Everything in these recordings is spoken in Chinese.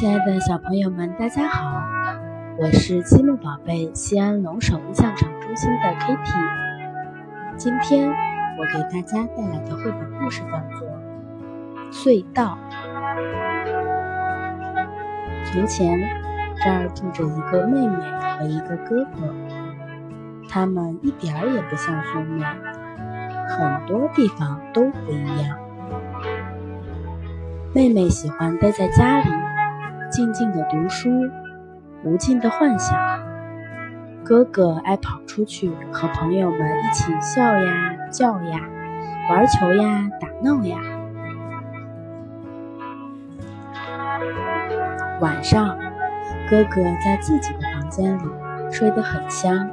亲爱的小朋友们，大家好，我是积木宝贝西安龙首印象城中心的 Kitty。今天我给大家带来的绘本故事叫做《隧道》。从前，这儿住着一个妹妹和一个哥哥，他们一点儿也不像兄妹，很多地方都不一样。妹妹喜欢待在家里，静静的读书，无尽的幻想。哥哥爱跑出去和朋友们一起笑呀、叫呀、玩球呀、打闹呀。晚上，哥哥在自己的房间里睡得很香，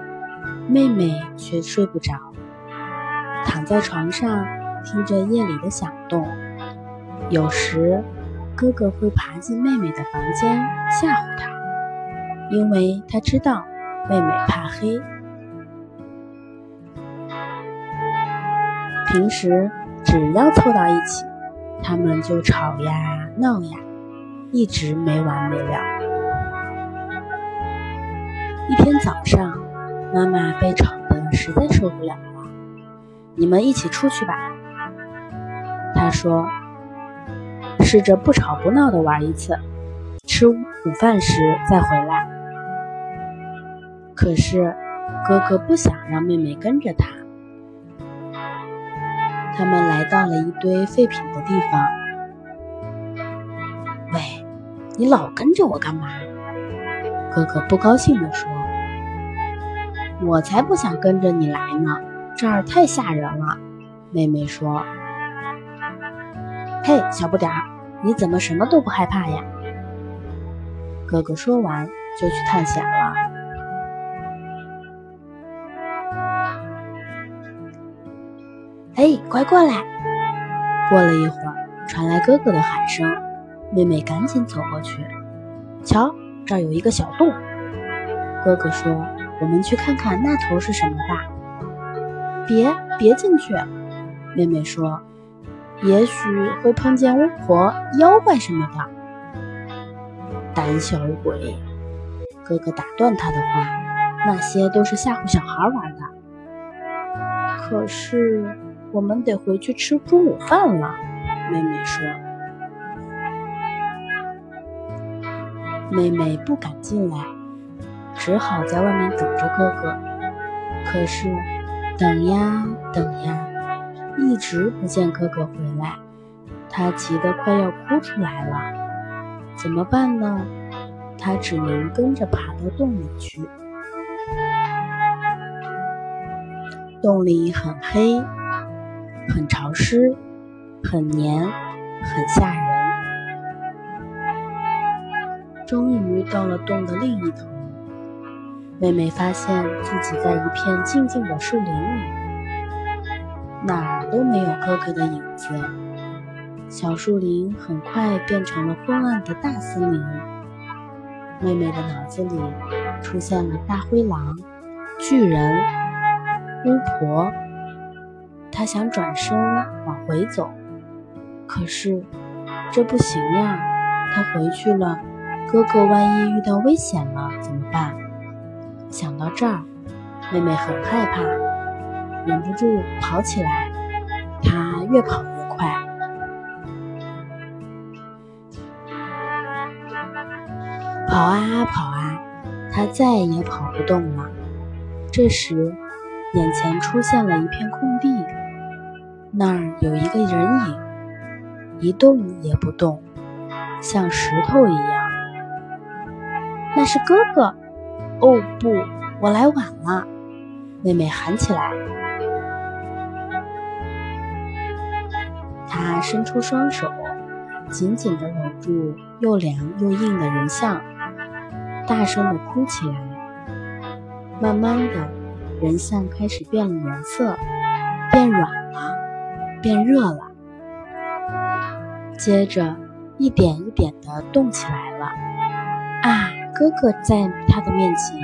妹妹却睡不着，躺在床上听着夜里的响动。有时，哥哥会爬进妹妹的房间吓唬她，因为他知道妹妹怕黑。平时只要凑到一起，他们就吵呀闹呀，一直没完没了。一天早上，妈妈被吵得实在受不了了，“你们一起出去吧。”她说。试着不吵不闹的玩一次，吃午饭时再回来。可是哥哥不想让妹妹跟着他。他们来到了一堆废品的地方。喂，你老跟着我干嘛？哥哥不高兴地说：“我才不想跟着你来呢，这儿太吓人了。”妹妹说：“嘿，小不点儿。”你怎么什么都不害怕呀？哥哥说完就去探险了。哎，快过来！过了一会儿，传来哥哥的喊声，妹妹赶紧走过去。瞧，这儿有一个小洞。哥哥说：“我们去看看那头是什么吧。”别，别进去！妹妹说。也许会碰见巫婆、妖怪什么的。胆小鬼！哥哥打断他的话：“那些都是吓唬小孩玩的。”可是我们得回去吃中午饭了。妹妹说：“妹妹不敢进来，只好在外面等着哥哥。可是等呀等呀。”一直不见哥哥回来，他急得快要哭出来了。怎么办呢？他只能跟着爬到洞里去。洞里很黑，很潮湿，很黏，很吓人。终于到了洞的另一头，妹妹发现自己在一片静静的树林里。哪儿都没有哥哥的影子，小树林很快变成了昏暗的大森林。妹妹的脑子里出现了大灰狼、巨人、巫婆。她想转身往回走，可是这不行呀！她回去了，哥哥万一遇到危险了怎么办？想到这儿，妹妹很害怕。忍不住跑起来，他越跑越快，跑啊跑啊，他再也跑不动了。这时，眼前出现了一片空地，那儿有一个人影，一动也不动，像石头一样。那是哥哥！哦不，我来晚了！妹妹喊起来。他伸出双手，紧紧地搂住又凉又硬的人像，大声地哭起来。慢慢的，人像开始变了颜色，变软了，变热了，接着一点一点地动起来了。啊，哥哥在他的面前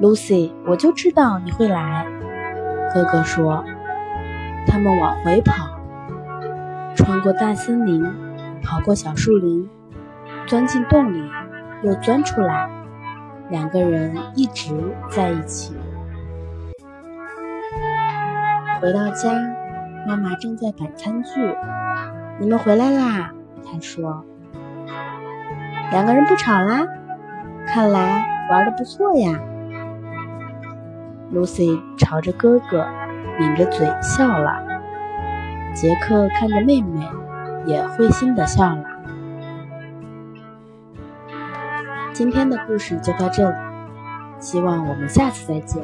，Lucy，我就知道你会来。哥哥说。他们往回跑，穿过大森林，跑过小树林，钻进洞里，又钻出来，两个人一直在一起。回到家，妈妈正在摆餐具。你们回来啦，她说。两个人不吵啦，看来玩的不错呀。Lucy 朝着哥哥抿着嘴笑了，杰克看着妹妹也会心的笑了。今天的故事就到这里，希望我们下次再见。